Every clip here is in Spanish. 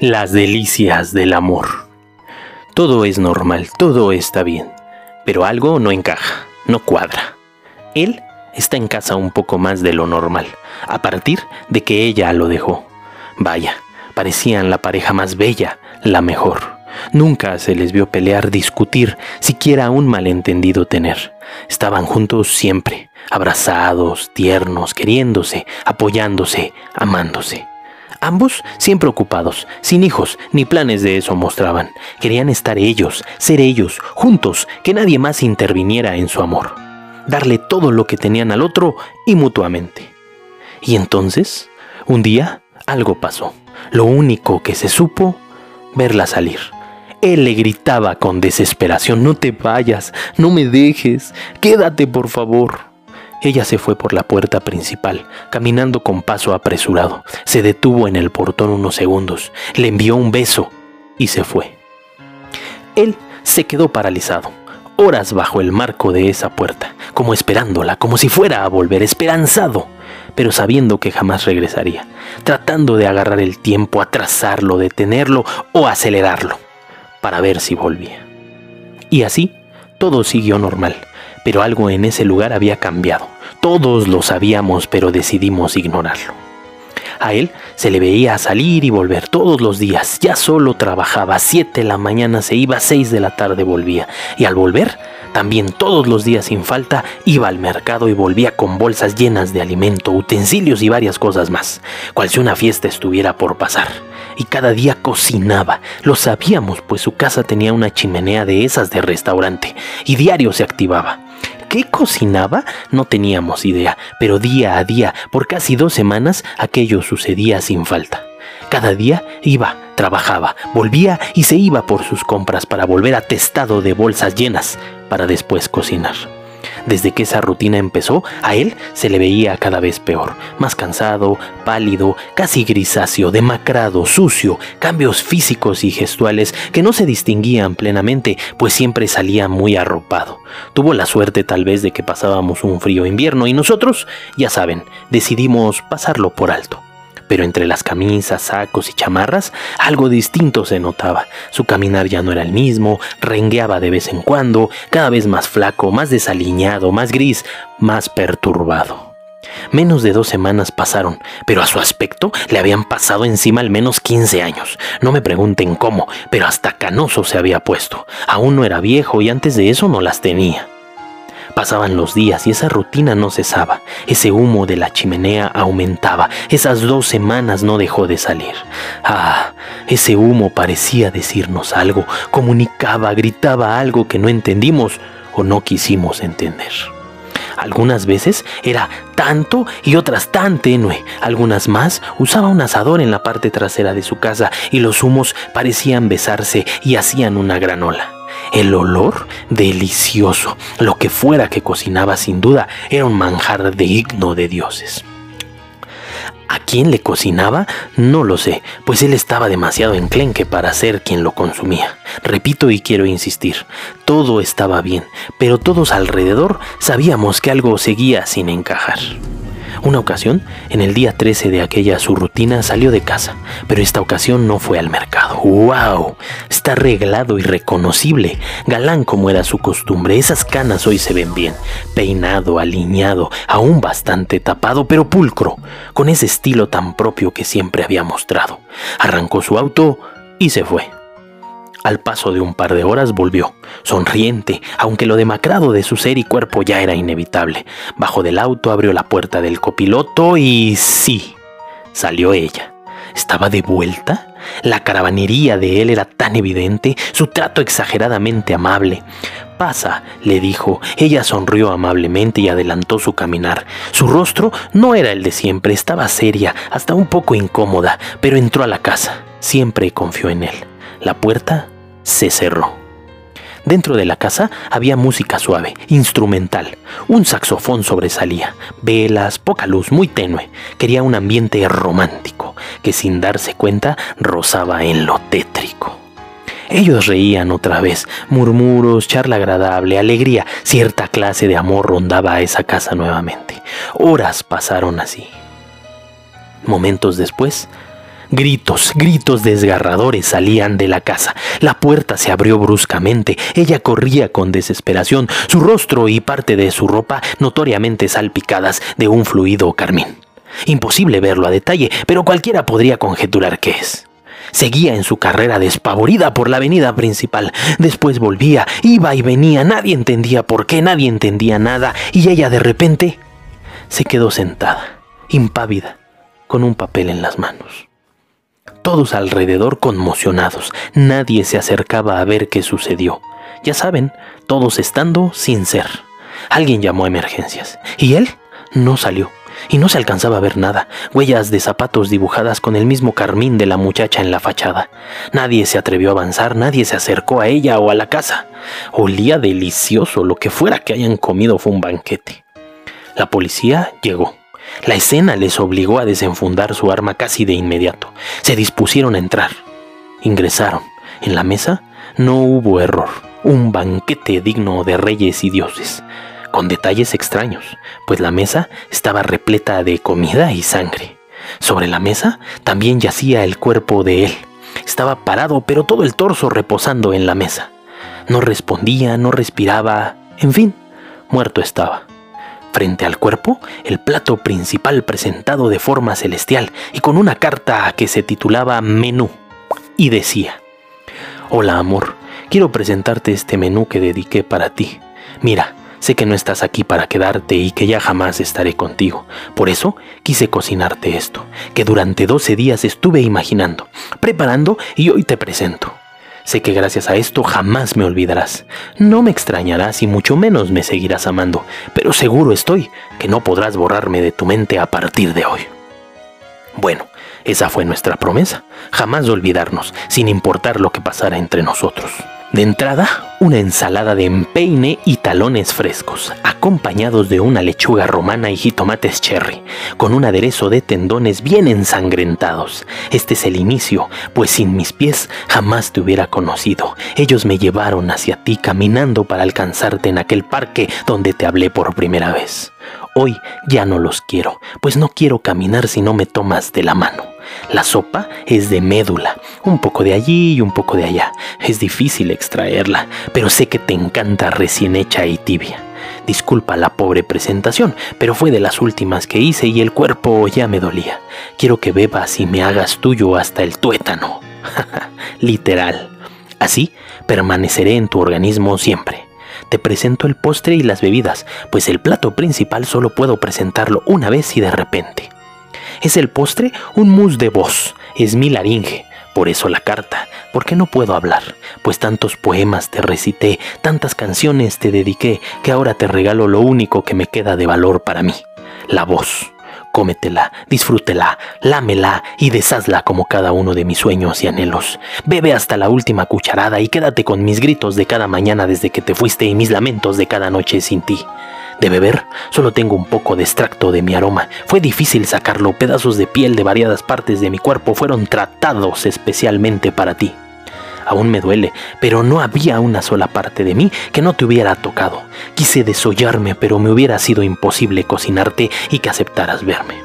Las delicias del amor. Todo es normal, todo está bien, pero algo no encaja, no cuadra. Él está en casa un poco más de lo normal, a partir de que ella lo dejó. Vaya, parecían la pareja más bella, la mejor. Nunca se les vio pelear, discutir, siquiera un malentendido tener. Estaban juntos siempre, abrazados, tiernos, queriéndose, apoyándose, amándose. Ambos siempre ocupados, sin hijos, ni planes de eso mostraban. Querían estar ellos, ser ellos, juntos, que nadie más interviniera en su amor. Darle todo lo que tenían al otro y mutuamente. Y entonces, un día, algo pasó. Lo único que se supo, verla salir. Él le gritaba con desesperación, no te vayas, no me dejes, quédate por favor. Ella se fue por la puerta principal, caminando con paso apresurado. Se detuvo en el portón unos segundos, le envió un beso y se fue. Él se quedó paralizado, horas bajo el marco de esa puerta, como esperándola, como si fuera a volver, esperanzado, pero sabiendo que jamás regresaría, tratando de agarrar el tiempo, atrasarlo, detenerlo o acelerarlo, para ver si volvía. Y así, todo siguió normal pero algo en ese lugar había cambiado. Todos lo sabíamos, pero decidimos ignorarlo. A él se le veía salir y volver todos los días. Ya solo trabajaba. Siete de la mañana se iba, seis de la tarde volvía. Y al volver, también todos los días sin falta, iba al mercado y volvía con bolsas llenas de alimento, utensilios y varias cosas más, cual si una fiesta estuviera por pasar. Y cada día cocinaba. Lo sabíamos, pues su casa tenía una chimenea de esas de restaurante, y diario se activaba qué cocinaba? No teníamos idea, pero día a día, por casi dos semanas, aquello sucedía sin falta. Cada día iba, trabajaba, volvía y se iba por sus compras para volver atestado de bolsas llenas, para después cocinar. Desde que esa rutina empezó, a él se le veía cada vez peor, más cansado, pálido, casi grisáceo, demacrado, sucio, cambios físicos y gestuales que no se distinguían plenamente, pues siempre salía muy arropado. Tuvo la suerte tal vez de que pasábamos un frío invierno y nosotros, ya saben, decidimos pasarlo por alto pero entre las camisas, sacos y chamarras algo distinto se notaba. Su caminar ya no era el mismo, rengueaba de vez en cuando, cada vez más flaco, más desaliñado, más gris, más perturbado. Menos de dos semanas pasaron, pero a su aspecto le habían pasado encima al menos 15 años. No me pregunten cómo, pero hasta canoso se había puesto. Aún no era viejo y antes de eso no las tenía. Pasaban los días y esa rutina no cesaba. Ese humo de la chimenea aumentaba. Esas dos semanas no dejó de salir. Ah, ese humo parecía decirnos algo, comunicaba, gritaba algo que no entendimos o no quisimos entender. Algunas veces era tanto y otras tan tenue. Algunas más usaba un asador en la parte trasera de su casa y los humos parecían besarse y hacían una granola. El olor delicioso, lo que fuera que cocinaba sin duda, era un manjar digno de dioses. ¿A quién le cocinaba? No lo sé, pues él estaba demasiado enclenque para ser quien lo consumía. Repito y quiero insistir, todo estaba bien, pero todos alrededor sabíamos que algo seguía sin encajar. Una ocasión, en el día 13 de aquella su rutina, salió de casa, pero esta ocasión no fue al mercado. ¡Wow! Está arreglado y reconocible, galán como era su costumbre. Esas canas hoy se ven bien, peinado, alineado, aún bastante tapado, pero pulcro, con ese estilo tan propio que siempre había mostrado. Arrancó su auto y se fue. Al paso de un par de horas volvió, sonriente, aunque lo demacrado de su ser y cuerpo ya era inevitable. Bajo del auto abrió la puerta del copiloto y sí, salió ella. ¿Estaba de vuelta? La caravanería de él era tan evidente, su trato exageradamente amable. Pasa, le dijo. Ella sonrió amablemente y adelantó su caminar. Su rostro no era el de siempre, estaba seria, hasta un poco incómoda, pero entró a la casa. Siempre confió en él. La puerta se cerró. Dentro de la casa había música suave, instrumental. Un saxofón sobresalía, velas, poca luz, muy tenue. Quería un ambiente romántico que sin darse cuenta rozaba en lo tétrico. Ellos reían otra vez, murmuros, charla agradable, alegría, cierta clase de amor rondaba a esa casa nuevamente. Horas pasaron así. Momentos después, Gritos, gritos desgarradores salían de la casa. La puerta se abrió bruscamente. Ella corría con desesperación, su rostro y parte de su ropa notoriamente salpicadas de un fluido carmín. Imposible verlo a detalle, pero cualquiera podría conjeturar qué es. Seguía en su carrera despavorida por la avenida principal. Después volvía, iba y venía, nadie entendía por qué, nadie entendía nada, y ella de repente se quedó sentada, impávida, con un papel en las manos. Todos alrededor conmocionados, nadie se acercaba a ver qué sucedió. Ya saben, todos estando sin ser. Alguien llamó a emergencias, y él no salió y no se alcanzaba a ver nada, huellas de zapatos dibujadas con el mismo carmín de la muchacha en la fachada. Nadie se atrevió a avanzar, nadie se acercó a ella o a la casa. Olía delicioso, lo que fuera que hayan comido fue un banquete. La policía llegó. La escena les obligó a desenfundar su arma casi de inmediato. Se dispusieron a entrar. Ingresaron. En la mesa no hubo error. Un banquete digno de reyes y dioses con detalles extraños, pues la mesa estaba repleta de comida y sangre. Sobre la mesa también yacía el cuerpo de él. Estaba parado, pero todo el torso reposando en la mesa. No respondía, no respiraba, en fin, muerto estaba. Frente al cuerpo, el plato principal presentado de forma celestial y con una carta que se titulaba Menú. Y decía, Hola amor, quiero presentarte este menú que dediqué para ti. Mira, Sé que no estás aquí para quedarte y que ya jamás estaré contigo. Por eso quise cocinarte esto, que durante 12 días estuve imaginando, preparando y hoy te presento. Sé que gracias a esto jamás me olvidarás. No me extrañarás y mucho menos me seguirás amando, pero seguro estoy que no podrás borrarme de tu mente a partir de hoy. Bueno, esa fue nuestra promesa, jamás olvidarnos, sin importar lo que pasara entre nosotros. De entrada, una ensalada de empeine y talones frescos, acompañados de una lechuga romana y jitomates cherry, con un aderezo de tendones bien ensangrentados. Este es el inicio, pues sin mis pies jamás te hubiera conocido. Ellos me llevaron hacia ti caminando para alcanzarte en aquel parque donde te hablé por primera vez. Hoy ya no los quiero, pues no quiero caminar si no me tomas de la mano. La sopa es de médula, un poco de allí y un poco de allá. Es difícil extraerla, pero sé que te encanta recién hecha y tibia. Disculpa la pobre presentación, pero fue de las últimas que hice y el cuerpo ya me dolía. Quiero que bebas y me hagas tuyo hasta el tuétano. Literal. Así permaneceré en tu organismo siempre te presento el postre y las bebidas, pues el plato principal solo puedo presentarlo una vez y de repente. Es el postre un mousse de voz, es mi laringe, por eso la carta, porque no puedo hablar, pues tantos poemas te recité, tantas canciones te dediqué, que ahora te regalo lo único que me queda de valor para mí, la voz. Cómetela, disfrútela, lámela y deshazla como cada uno de mis sueños y anhelos. Bebe hasta la última cucharada y quédate con mis gritos de cada mañana desde que te fuiste y mis lamentos de cada noche sin ti. De beber, solo tengo un poco de extracto de mi aroma. Fue difícil sacarlo, pedazos de piel de variadas partes de mi cuerpo fueron tratados especialmente para ti aún me duele, pero no había una sola parte de mí que no te hubiera tocado. Quise desollarme, pero me hubiera sido imposible cocinarte y que aceptaras verme.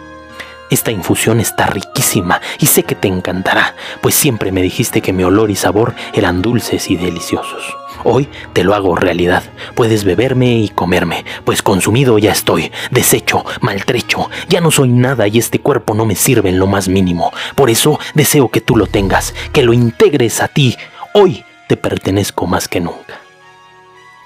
Esta infusión está riquísima y sé que te encantará, pues siempre me dijiste que mi olor y sabor eran dulces y deliciosos. Hoy te lo hago realidad. Puedes beberme y comerme, pues consumido ya estoy, deshecho, maltrecho, ya no soy nada y este cuerpo no me sirve en lo más mínimo. Por eso deseo que tú lo tengas, que lo integres a ti. Hoy te pertenezco más que nunca.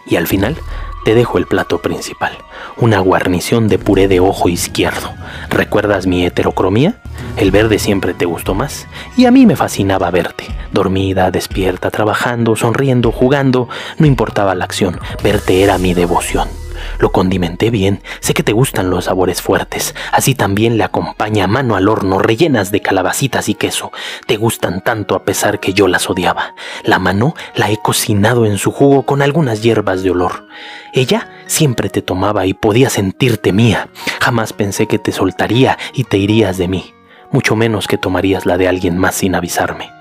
Y al final te dejo el plato principal, una guarnición de puré de ojo izquierdo. ¿Recuerdas mi heterocromía? El verde siempre te gustó más y a mí me fascinaba verte, dormida, despierta, trabajando, sonriendo, jugando, no importaba la acción, verte era mi devoción. Lo condimenté bien, sé que te gustan los sabores fuertes, así también le acompaña mano al horno rellenas de calabacitas y queso. Te gustan tanto a pesar que yo las odiaba. La mano la he cocinado en su jugo con algunas hierbas de olor. Ella siempre te tomaba y podía sentirte mía. Jamás pensé que te soltaría y te irías de mí, mucho menos que tomarías la de alguien más sin avisarme.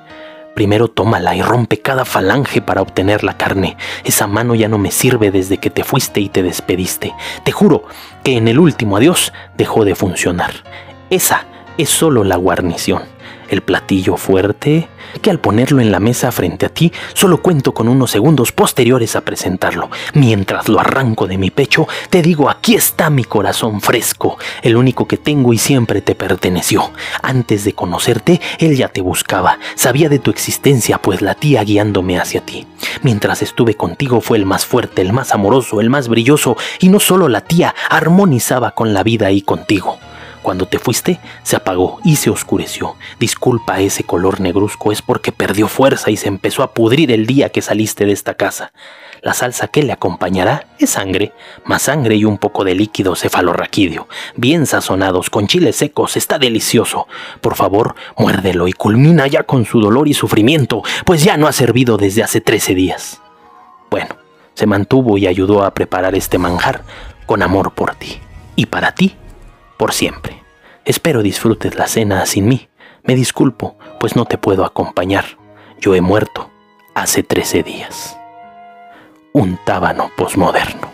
Primero tómala y rompe cada falange para obtener la carne. Esa mano ya no me sirve desde que te fuiste y te despediste. Te juro que en el último adiós dejó de funcionar. Esa es solo la guarnición. El platillo fuerte, que al ponerlo en la mesa frente a ti, solo cuento con unos segundos posteriores a presentarlo. Mientras lo arranco de mi pecho, te digo, aquí está mi corazón fresco, el único que tengo y siempre te perteneció. Antes de conocerte, él ya te buscaba, sabía de tu existencia, pues la tía guiándome hacia ti. Mientras estuve contigo fue el más fuerte, el más amoroso, el más brilloso, y no solo la tía, armonizaba con la vida y contigo. Cuando te fuiste, se apagó y se oscureció. Disculpa ese color negruzco, es porque perdió fuerza y se empezó a pudrir el día que saliste de esta casa. La salsa que le acompañará es sangre, más sangre y un poco de líquido cefalorraquídeo, bien sazonados con chiles secos, está delicioso. Por favor, muérdelo y culmina ya con su dolor y sufrimiento, pues ya no ha servido desde hace 13 días. Bueno, se mantuvo y ayudó a preparar este manjar con amor por ti. Y para ti, por siempre. Espero disfrutes la cena sin mí. Me disculpo, pues no te puedo acompañar. Yo he muerto hace 13 días. Un tábano posmoderno.